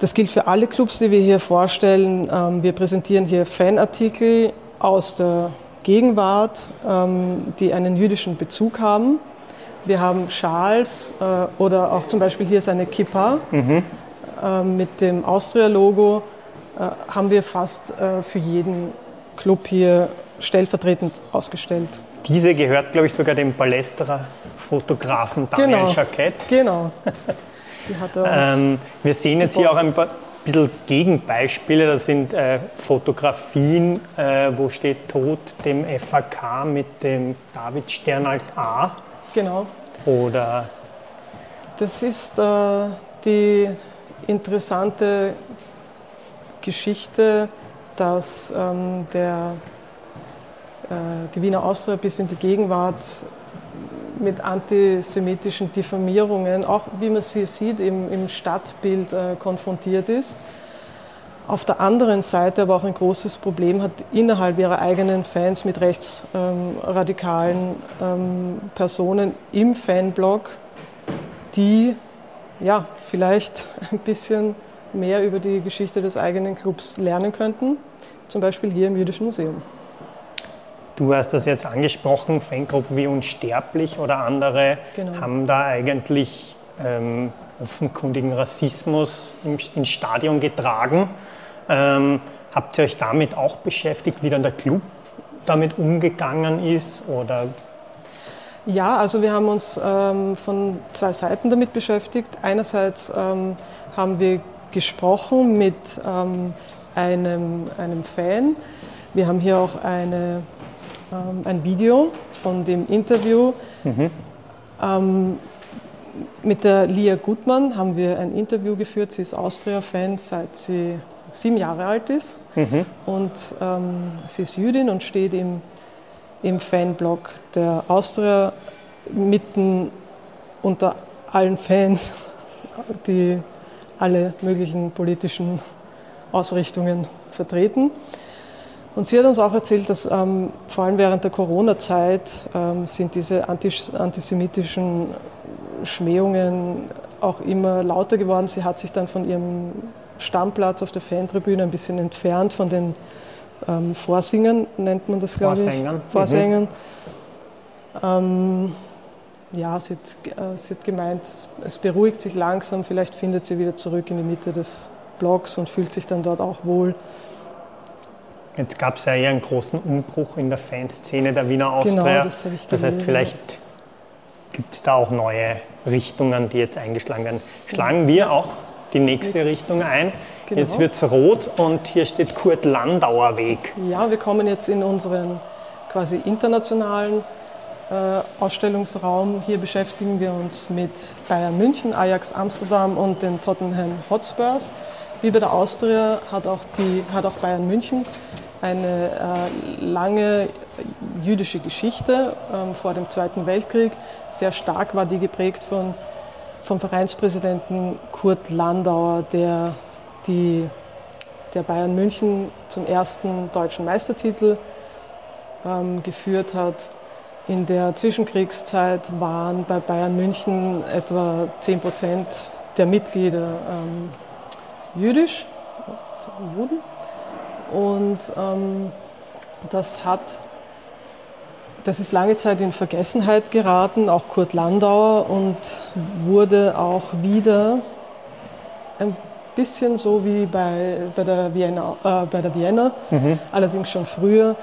das gilt für alle Clubs, die wir hier vorstellen. Ähm, wir präsentieren hier Fanartikel aus der Gegenwart, ähm, die einen jüdischen Bezug haben. Wir haben Schals äh, oder auch zum Beispiel hier ist eine Kippa mhm. äh, mit dem Austria-Logo. Äh, haben wir fast äh, für jeden Club hier stellvertretend ausgestellt. Diese gehört, glaube ich, sogar dem Palästra-Fotografen Daniel genau, Jacquet. Genau. ähm, wir sehen jetzt hier auch ein paar bisschen Gegenbeispiele. Das sind äh, Fotografien, äh, wo steht Tod dem FAK mit dem Davidstern als A. Genau. Oder? Das ist, äh, die interessante Geschichte, dass ähm, der, äh, die Wiener Austria bis in die Gegenwart mit antisemitischen Diffamierungen, auch wie man sie sieht, im, im Stadtbild äh, konfrontiert ist. Auf der anderen Seite aber auch ein großes Problem hat innerhalb ihrer eigenen Fans mit rechtsradikalen ähm, Personen im Fanblog, die ja, vielleicht ein bisschen mehr über die Geschichte des eigenen Clubs lernen könnten, zum Beispiel hier im Jüdischen Museum. Du hast das jetzt angesprochen, Fangruppen wie Unsterblich oder andere genau. haben da eigentlich ähm, offenkundigen Rassismus im, ins Stadion getragen. Ähm, habt ihr euch damit auch beschäftigt, wie dann der Club damit umgegangen ist? Oder? Ja, also wir haben uns ähm, von zwei Seiten damit beschäftigt. Einerseits ähm, haben wir gesprochen mit ähm, einem, einem Fan. Wir haben hier auch eine ähm, ein Video von dem Interview. Mhm. Ähm, mit der Lia Gutmann haben wir ein Interview geführt. Sie ist Austria-Fan, seit sie sieben Jahre alt ist. Mhm. Und ähm, sie ist Jüdin und steht im, im Fanblog der Austria mitten unter allen Fans, die alle möglichen politischen Ausrichtungen vertreten. Und sie hat uns auch erzählt, dass ähm, vor allem während der Corona-Zeit ähm, sind diese antisemitischen Schmähungen auch immer lauter geworden. Sie hat sich dann von ihrem Stammplatz auf der Fantribüne ein bisschen entfernt von den ähm, Vorsingern, nennt man das, glaube ich. Vorsängern. Mhm. Ähm, ja, sie hat, äh, sie hat gemeint, es beruhigt sich langsam, vielleicht findet sie wieder zurück in die Mitte des Blogs und fühlt sich dann dort auch wohl. Jetzt gab es ja eher einen großen Umbruch in der Fanszene der Wiener Austria. Genau, das, ich das heißt, vielleicht gibt es da auch neue Richtungen, die jetzt eingeschlagen werden. Schlagen wir auch die nächste Richtung ein. Genau. Jetzt wird es rot und hier steht Kurt Landauer Weg. Ja, wir kommen jetzt in unseren quasi internationalen äh, Ausstellungsraum. Hier beschäftigen wir uns mit Bayern München, Ajax Amsterdam und den Tottenham Hotspurs. Wie bei der Austria hat auch, die, hat auch Bayern München eine äh, lange jüdische Geschichte ähm, vor dem Zweiten Weltkrieg. Sehr stark war die geprägt von, vom Vereinspräsidenten Kurt Landauer, der, die, der Bayern München zum ersten deutschen Meistertitel ähm, geführt hat. In der Zwischenkriegszeit waren bei Bayern München etwa 10 Prozent der Mitglieder ähm, jüdisch, Juden. Und ähm, das hat, das ist lange Zeit in Vergessenheit geraten, auch Kurt Landauer, und wurde auch wieder ein bisschen so wie bei, bei der Vienna, äh, bei der Vienna mhm. allerdings schon früher,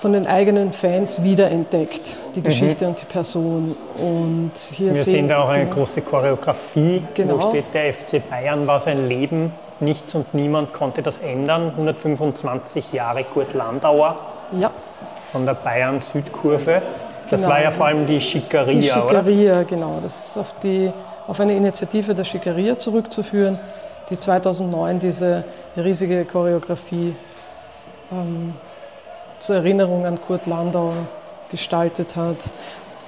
von den eigenen Fans wiederentdeckt, die Geschichte mhm. und die Person. Und hier Wir sehen, da auch eine große Choreografie, genau. wo steht, der FC Bayern war sein Leben, nichts und niemand konnte das ändern. 125 Jahre Kurt Landauer ja. von der Bayern-Südkurve. Das genau. war ja vor allem die Schickeria, Die Schickeria, oder? genau. Das ist auf, die, auf eine Initiative der Schickeria zurückzuführen, die 2009 diese riesige Choreografie ähm, zur Erinnerung an Kurt Landauer gestaltet hat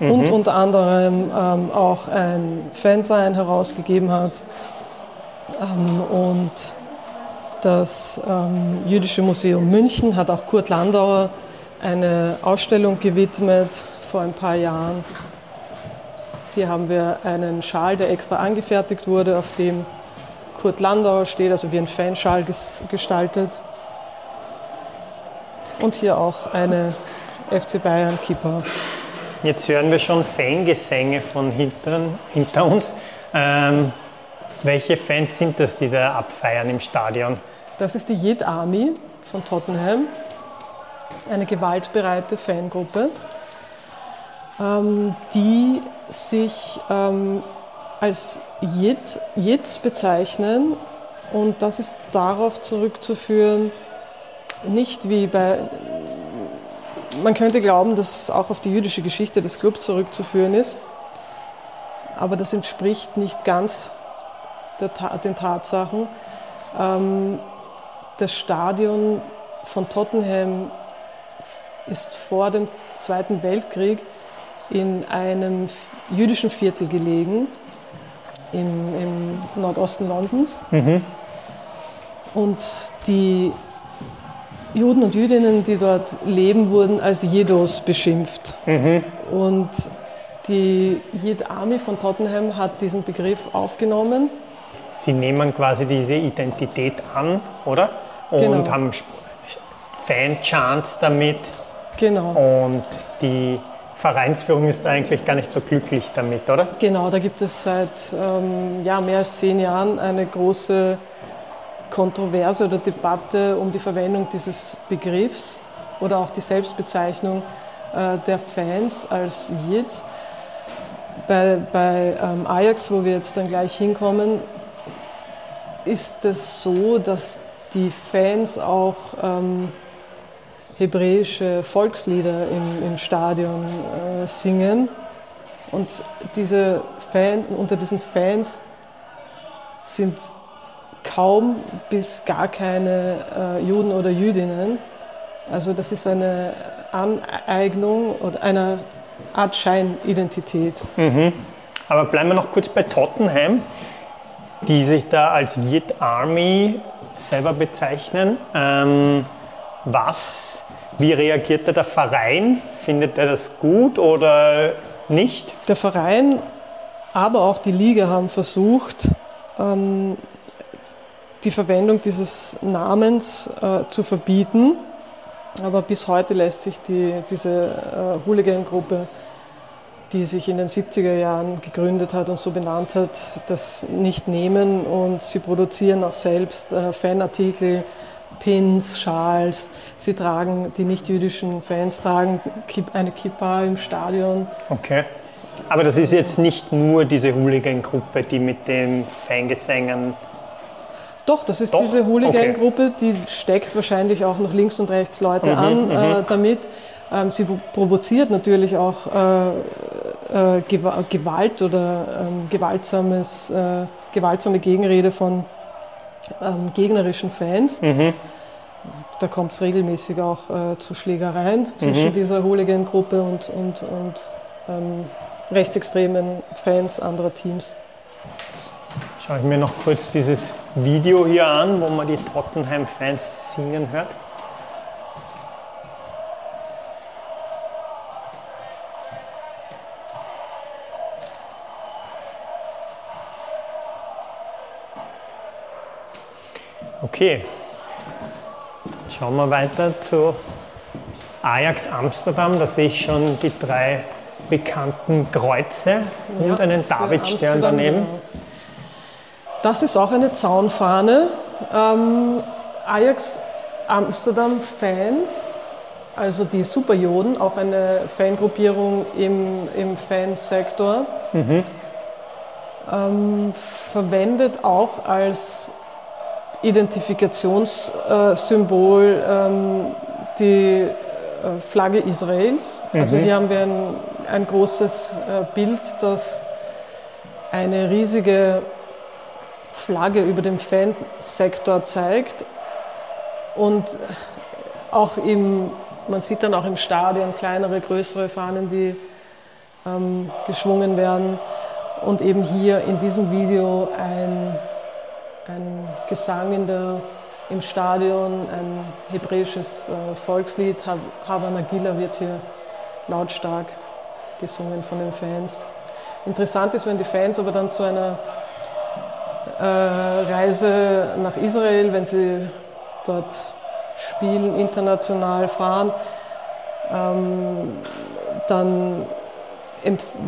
mhm. und unter anderem ähm, auch ein Fansign herausgegeben hat. Ähm, und das ähm, Jüdische Museum München hat auch Kurt Landauer eine Ausstellung gewidmet vor ein paar Jahren. Hier haben wir einen Schal, der extra angefertigt wurde, auf dem Kurt Landauer steht, also wie ein Fanschal gestaltet. Und hier auch eine FC Bayern Kippa. Jetzt hören wir schon Fangesänge von hinter, hinter uns. Ähm, welche Fans sind das, die da abfeiern im Stadion? Das ist die Yid Army von Tottenham, eine gewaltbereite Fangruppe, ähm, die sich ähm, als Yids bezeichnen. Und das ist darauf zurückzuführen, nicht wie bei. Man könnte glauben, dass es auch auf die jüdische Geschichte des Clubs zurückzuführen ist, aber das entspricht nicht ganz der, den Tatsachen. Ähm, das Stadion von Tottenham ist vor dem Zweiten Weltkrieg in einem jüdischen Viertel gelegen, im, im Nordosten Londons. Mhm. Und die Juden und Jüdinnen, die dort leben, wurden als Jedos beschimpft. Mhm. Und die Yid Army von Tottenham hat diesen Begriff aufgenommen. Sie nehmen quasi diese Identität an, oder? Und genau. haben Fan-Chants damit. Genau. Und die Vereinsführung ist eigentlich gar nicht so glücklich damit, oder? Genau, da gibt es seit ähm, ja, mehr als zehn Jahren eine große Kontroverse oder Debatte um die Verwendung dieses Begriffs oder auch die Selbstbezeichnung äh, der Fans als Yids. Bei, bei ähm, Ajax, wo wir jetzt dann gleich hinkommen, ist es so, dass die Fans auch ähm, hebräische Volkslieder im, im Stadion äh, singen. Und diese Fan, unter diesen Fans sind kaum bis gar keine äh, Juden oder Jüdinnen. Also das ist eine Aneignung oder eine Art Scheinidentität. Mhm. Aber bleiben wir noch kurz bei Tottenham, die sich da als Yid Army selber bezeichnen. Ähm, was, wie reagiert da der Verein? Findet er das gut oder nicht? Der Verein, aber auch die Liga haben versucht, ähm, die Verwendung dieses Namens äh, zu verbieten. Aber bis heute lässt sich die, diese äh, Hooligan-Gruppe, die sich in den 70er Jahren gegründet hat und so benannt hat, das nicht nehmen. Und sie produzieren auch selbst äh, Fanartikel, Pins, Schals. Sie tragen, die nicht-jüdischen Fans tragen eine Kippa im Stadion. Okay. Aber das ist jetzt nicht nur diese Hooligan-Gruppe, die mit den Fangesängen doch, das ist Doch? diese Hooligan-Gruppe, okay. die steckt wahrscheinlich auch noch links und rechts Leute mhm, an mhm. äh, damit. Ähm, sie provoziert natürlich auch äh, äh, Gewalt oder ähm, gewaltsames, äh, gewaltsame Gegenrede von ähm, gegnerischen Fans. Mhm. Da kommt es regelmäßig auch äh, zu Schlägereien zwischen mhm. dieser Hooligan-Gruppe und, und, und ähm, rechtsextremen Fans anderer Teams. Schaue ich mir noch kurz dieses Video hier an, wo man die Tottenham-Fans singen hört. Okay, schauen wir weiter zu Ajax Amsterdam. Da sehe ich schon die drei bekannten Kreuze und ja, einen Davidstern daneben. Das ist auch eine Zaunfahne. Ähm, Ajax Amsterdam Fans, also die Superjoden, auch eine Fangruppierung im, im Fansektor, mhm. ähm, verwendet auch als Identifikationssymbol ähm, die äh, Flagge Israels. Also mhm. Also hier haben wir ein, ein großes äh, Bild, das eine riesige Flagge über dem Fansektor zeigt. Und auch im, man sieht dann auch im Stadion kleinere, größere Fahnen, die ähm, geschwungen werden. Und eben hier in diesem Video ein, ein Gesang in der, im Stadion, ein hebräisches äh, Volkslied. Hava Nagila wird hier lautstark gesungen von den Fans. Interessant ist, wenn die Fans aber dann zu einer äh, Reise nach Israel, wenn sie dort spielen, international fahren, ähm, dann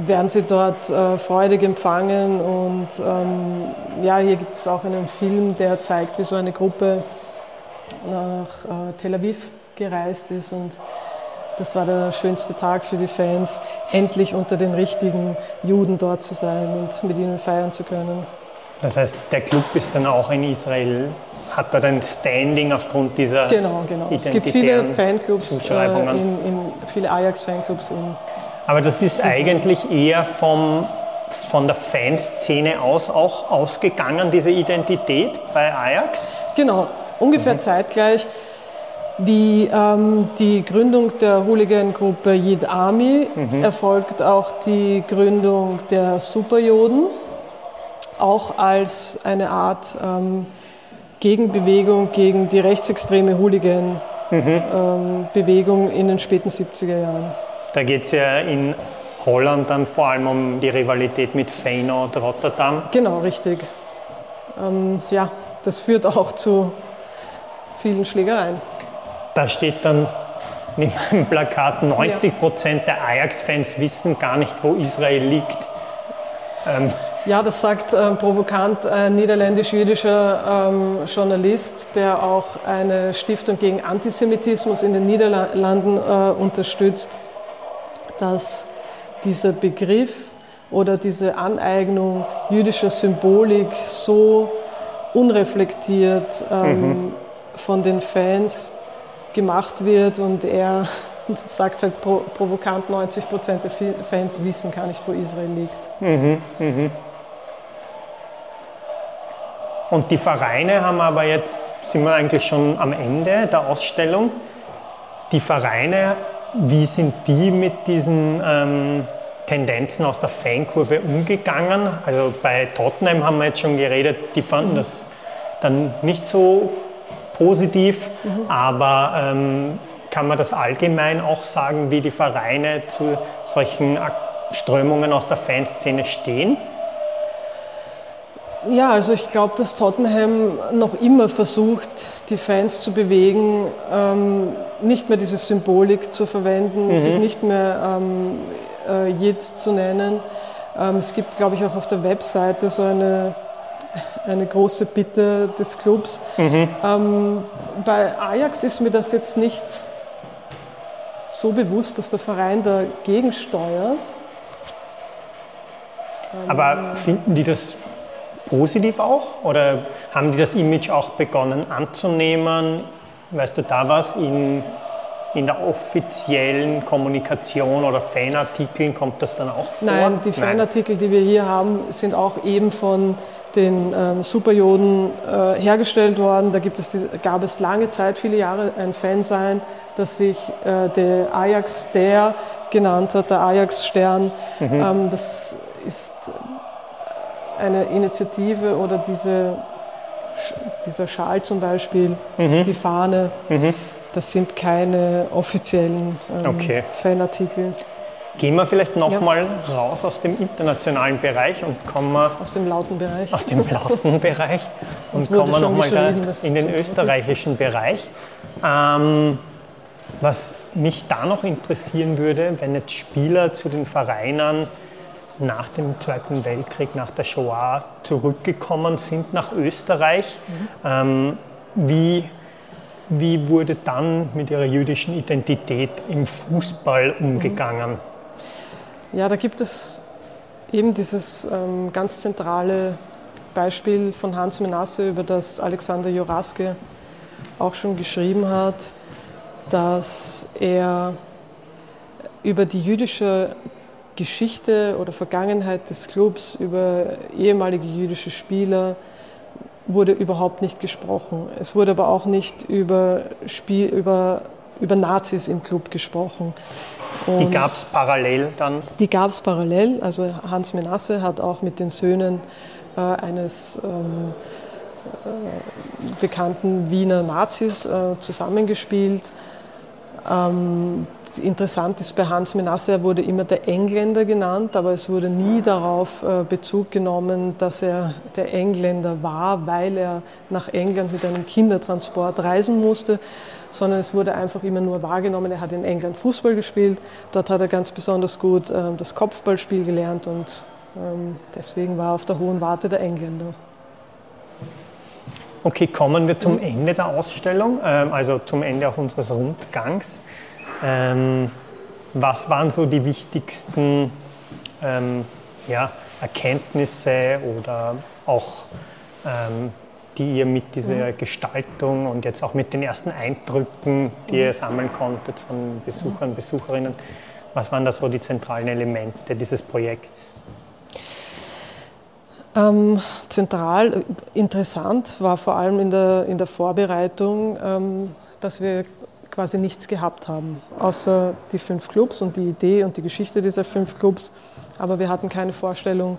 werden sie dort äh, freudig empfangen. Und ähm, ja, hier gibt es auch einen Film, der zeigt, wie so eine Gruppe nach äh, Tel Aviv gereist ist. Und das war der schönste Tag für die Fans, endlich unter den richtigen Juden dort zu sein und mit ihnen feiern zu können. Das heißt, der Club ist dann auch in Israel, hat dort ein Standing aufgrund dieser Genau, genau. Es gibt viele Fanclubs, äh, in, in, viele Ajax-Fanclubs in Aber das ist Israel. eigentlich eher vom von der Fanszene aus auch ausgegangen, diese Identität bei Ajax? Genau, ungefähr mhm. zeitgleich wie ähm, die Gründung der Hooligan-Gruppe Yid Army mhm. erfolgt auch die Gründung der Superjoden, auch als eine Art ähm, Gegenbewegung gegen die rechtsextreme Hooligan-Bewegung mhm. ähm, in den späten 70er Jahren. Da geht es ja in Holland dann vor allem um die Rivalität mit Feyenoord Rotterdam. Genau, richtig. Ähm, ja, das führt auch zu vielen Schlägereien. Da steht dann in meinem Plakat, 90 Prozent der Ajax-Fans wissen gar nicht, wo Israel liegt. Ähm. Ja, das sagt äh, provokant ein niederländisch-jüdischer ähm, Journalist, der auch eine Stiftung gegen Antisemitismus in den Niederlanden äh, unterstützt, dass dieser Begriff oder diese Aneignung jüdischer Symbolik so unreflektiert ähm, mhm. von den Fans gemacht wird und er sagt halt provokant, 90 Prozent der Fans wissen gar nicht, wo Israel liegt. Mhm, mhm. Und die Vereine haben aber jetzt, sind wir eigentlich schon am Ende der Ausstellung. Die Vereine, wie sind die mit diesen ähm, Tendenzen aus der Fankurve umgegangen? Also bei Tottenham haben wir jetzt schon geredet, die fanden mhm. das dann nicht so positiv, mhm. aber ähm, kann man das allgemein auch sagen, wie die Vereine zu solchen Strömungen aus der Fanszene stehen? Ja, also ich glaube, dass Tottenham noch immer versucht, die Fans zu bewegen, ähm, nicht mehr diese Symbolik zu verwenden, mhm. sich nicht mehr ähm, äh, Jid zu nennen. Ähm, es gibt, glaube ich, auch auf der Webseite so eine eine große Bitte des Clubs. Mhm. Ähm, bei Ajax ist mir das jetzt nicht so bewusst, dass der Verein dagegen steuert. Aber ähm, finden die das positiv auch? Oder haben die das Image auch begonnen anzunehmen? Weißt du da was? In, in der offiziellen Kommunikation oder Fanartikeln kommt das dann auch vor? Nein, die Fanartikel, die wir hier haben, sind auch eben von den ähm, Superjoden äh, hergestellt worden. Da gibt es die, gab es lange Zeit, viele Jahre, ein Fansein, das sich äh, der Ajax der genannt hat, der Ajax-Stern. Mhm. Ähm, das ist eine Initiative oder diese, dieser Schal zum Beispiel, mhm. die Fahne. Mhm. Das sind keine offiziellen ähm, okay. Fanartikel. Gehen wir vielleicht nochmal ja. raus aus dem internationalen Bereich und kommen aus dem lauten Bereich. Aus dem lauten Bereich und kommen wir nochmal in den österreichischen Bereich. Ähm, was mich da noch interessieren würde, wenn jetzt Spieler zu den Vereinen nach dem Zweiten Weltkrieg, nach der Shoah zurückgekommen sind nach Österreich, mhm. ähm, wie, wie wurde dann mit ihrer jüdischen Identität im Fußball umgegangen? Mhm. Ja, da gibt es eben dieses ähm, ganz zentrale Beispiel von Hans Menasse, über das Alexander Joraske auch schon geschrieben hat, dass er über die jüdische Geschichte oder Vergangenheit des Clubs, über ehemalige jüdische Spieler, wurde überhaupt nicht gesprochen. Es wurde aber auch nicht über, Spiel, über, über Nazis im Club gesprochen. Und die gab es parallel dann? Die gab es parallel. Also Hans Menasse hat auch mit den Söhnen äh, eines ähm, äh, bekannten Wiener Nazis äh, zusammengespielt. Ähm, interessant ist bei Hans Menasse, er wurde immer der Engländer genannt, aber es wurde nie darauf äh, Bezug genommen, dass er der Engländer war, weil er nach England mit einem Kindertransport reisen musste, sondern es wurde einfach immer nur wahrgenommen, er hat in England Fußball gespielt, dort hat er ganz besonders gut äh, das Kopfballspiel gelernt und ähm, deswegen war er auf der hohen Warte der Engländer. Okay, kommen wir zum Ende der Ausstellung, ähm, also zum Ende auch unseres Rundgangs. Ähm, was waren so die wichtigsten ähm, ja, Erkenntnisse oder auch ähm, die ihr mit dieser mhm. Gestaltung und jetzt auch mit den ersten Eindrücken, die ihr mhm. sammeln konntet von Besuchern, Besucherinnen, was waren da so die zentralen Elemente dieses Projekts? Ähm, zentral äh, interessant war vor allem in der, in der Vorbereitung, ähm, dass wir quasi nichts gehabt haben, außer die fünf Clubs und die Idee und die Geschichte dieser fünf Clubs. Aber wir hatten keine Vorstellung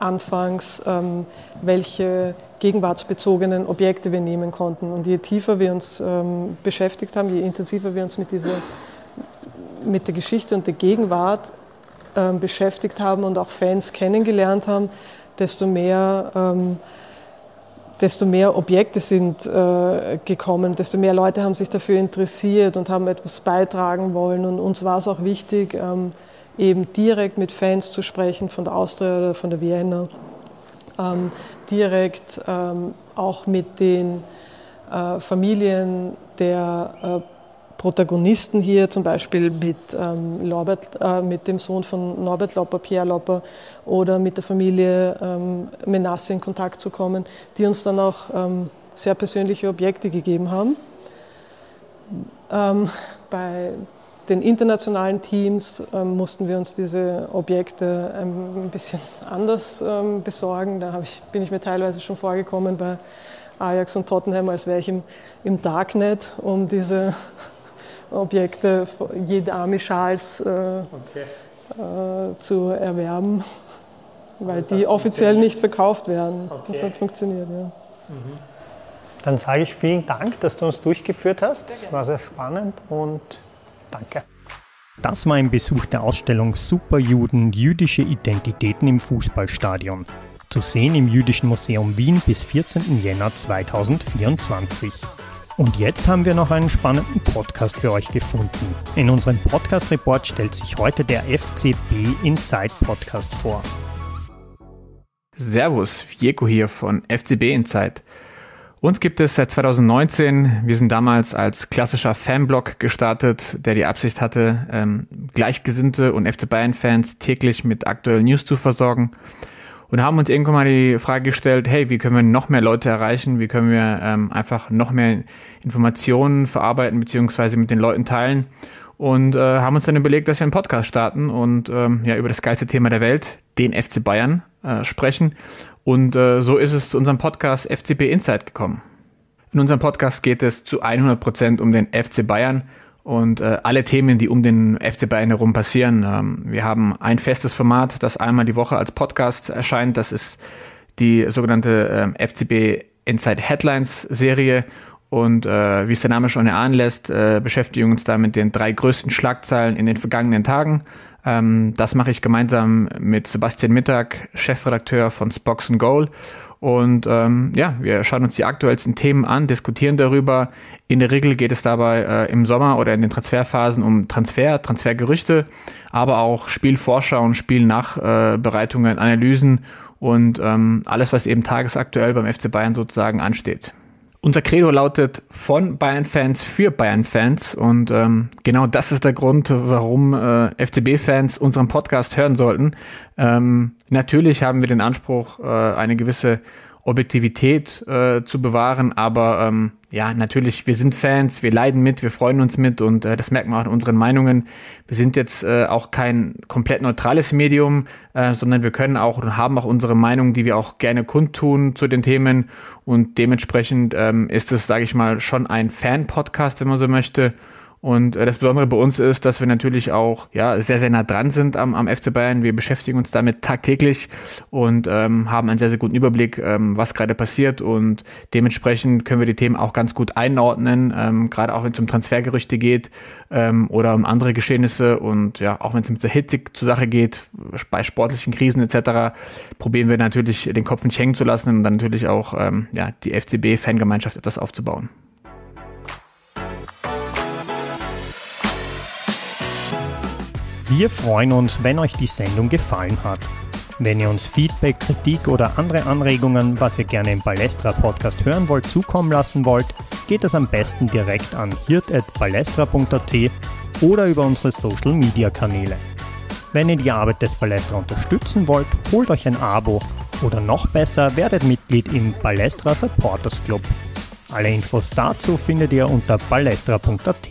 anfangs, ähm, welche gegenwartsbezogenen Objekte wir nehmen konnten. Und je tiefer wir uns ähm, beschäftigt haben, je intensiver wir uns mit, dieser, mit der Geschichte und der Gegenwart ähm, beschäftigt haben und auch Fans kennengelernt haben, desto mehr, ähm, desto mehr Objekte sind äh, gekommen, desto mehr Leute haben sich dafür interessiert und haben etwas beitragen wollen. Und uns war es auch wichtig, ähm, eben direkt mit Fans zu sprechen von der Austria oder von der Vienna, ähm, direkt ähm, auch mit den äh, Familien der äh, Protagonisten hier, zum Beispiel mit, ähm, Norbert, äh, mit dem Sohn von Norbert Lopper, Pierre Lopper, oder mit der Familie ähm, Menasse in Kontakt zu kommen, die uns dann auch ähm, sehr persönliche Objekte gegeben haben. Ähm, bei den internationalen Teams ähm, mussten wir uns diese Objekte ein bisschen anders ähm, besorgen. Da ich, bin ich mir teilweise schon vorgekommen bei Ajax und Tottenham, als wäre ich im Darknet, um diese Objekte, jede Army Schals äh, okay. äh, zu erwerben, weil die offiziell nicht verkauft werden. Okay. Das hat funktioniert, ja. Mhm. Dann sage ich vielen Dank, dass du uns durchgeführt hast. Es war sehr spannend und danke. Das war ein Besuch der Ausstellung Superjuden jüdische Identitäten im Fußballstadion. Zu sehen im Jüdischen Museum Wien bis 14. Jänner 2024. Und jetzt haben wir noch einen spannenden Podcast für euch gefunden. In unserem Podcast-Report stellt sich heute der FCB Inside Podcast vor. Servus, Vieko hier von FCB Inside. Uns gibt es seit 2019. Wir sind damals als klassischer Fanblog gestartet, der die Absicht hatte, ähm, Gleichgesinnte und FC Bayern-Fans täglich mit aktuellen News zu versorgen und haben uns irgendwann mal die Frage gestellt, hey, wie können wir noch mehr Leute erreichen? Wie können wir ähm, einfach noch mehr Informationen verarbeiten beziehungsweise mit den Leuten teilen? Und äh, haben uns dann überlegt, dass wir einen Podcast starten und ähm, ja über das geilste Thema der Welt, den FC Bayern, äh, sprechen. Und äh, so ist es zu unserem Podcast FCB Insight gekommen. In unserem Podcast geht es zu 100 Prozent um den FC Bayern und äh, alle Themen, die um den FC Bayern herum passieren. Ähm, wir haben ein festes Format, das einmal die Woche als Podcast erscheint. Das ist die sogenannte äh, FCB Inside Headlines Serie. Und äh, wie es der Name schon erahnen lässt, äh, beschäftigen uns da mit den drei größten Schlagzeilen in den vergangenen Tagen. Ähm, das mache ich gemeinsam mit Sebastian Mittag, Chefredakteur von Spox Goal. Und ähm, ja, wir schauen uns die aktuellsten Themen an, diskutieren darüber. In der Regel geht es dabei äh, im Sommer oder in den Transferphasen um Transfer, Transfergerüchte, aber auch Spielvorschauen, Spielnachbereitungen, Analysen und ähm, alles, was eben tagesaktuell beim FC Bayern sozusagen ansteht. Unser Credo lautet von Bayern-Fans für Bayern-Fans und ähm, genau das ist der Grund, warum äh, FCB-Fans unseren Podcast hören sollten. Ähm, natürlich haben wir den Anspruch, äh, eine gewisse Objektivität äh, zu bewahren, aber ähm, ja, natürlich, wir sind Fans, wir leiden mit, wir freuen uns mit und äh, das merkt man auch in unseren Meinungen. Wir sind jetzt äh, auch kein komplett neutrales Medium, äh, sondern wir können auch und haben auch unsere Meinung, die wir auch gerne kundtun zu den Themen und dementsprechend ähm, ist es, sage ich mal, schon ein Fan-Podcast, wenn man so möchte. Und äh, das Besondere bei uns ist, dass wir natürlich auch ja sehr, sehr nah dran sind am, am FC Bayern. Wir beschäftigen uns damit tagtäglich und ähm, haben einen sehr, sehr guten Überblick, ähm, was gerade passiert. Und dementsprechend können wir die Themen auch ganz gut einordnen, ähm, gerade auch wenn es um Transfergerüchte geht ähm, oder um andere Geschehnisse. Und ja, auch wenn es mit der hitzig zur Sache geht, bei sportlichen Krisen etc., probieren wir natürlich den Kopf nicht hängen zu lassen und dann natürlich auch ähm, ja, die FCB-Fangemeinschaft etwas aufzubauen. Wir freuen uns, wenn euch die Sendung gefallen hat. Wenn ihr uns Feedback, Kritik oder andere Anregungen, was ihr gerne im Balestra Podcast hören wollt, zukommen lassen wollt, geht das am besten direkt an hirt.balestra.at oder über unsere Social Media Kanäle. Wenn ihr die Arbeit des Balestra unterstützen wollt, holt euch ein Abo oder noch besser, werdet Mitglied im Balestra Supporters Club. Alle Infos dazu findet ihr unter balestra.at.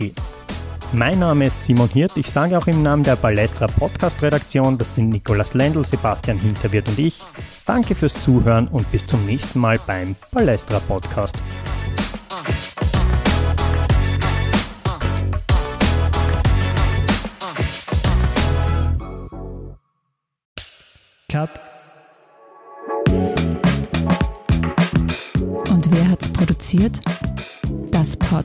Mein Name ist Simon Hirt. Ich sage auch im Namen der Balestra Podcast Redaktion, das sind Nikolas Lendl, Sebastian Hinterwirt und ich. Danke fürs Zuhören und bis zum nächsten Mal beim Balestra Podcast. Cut. Und wer hat's produziert? Das Pod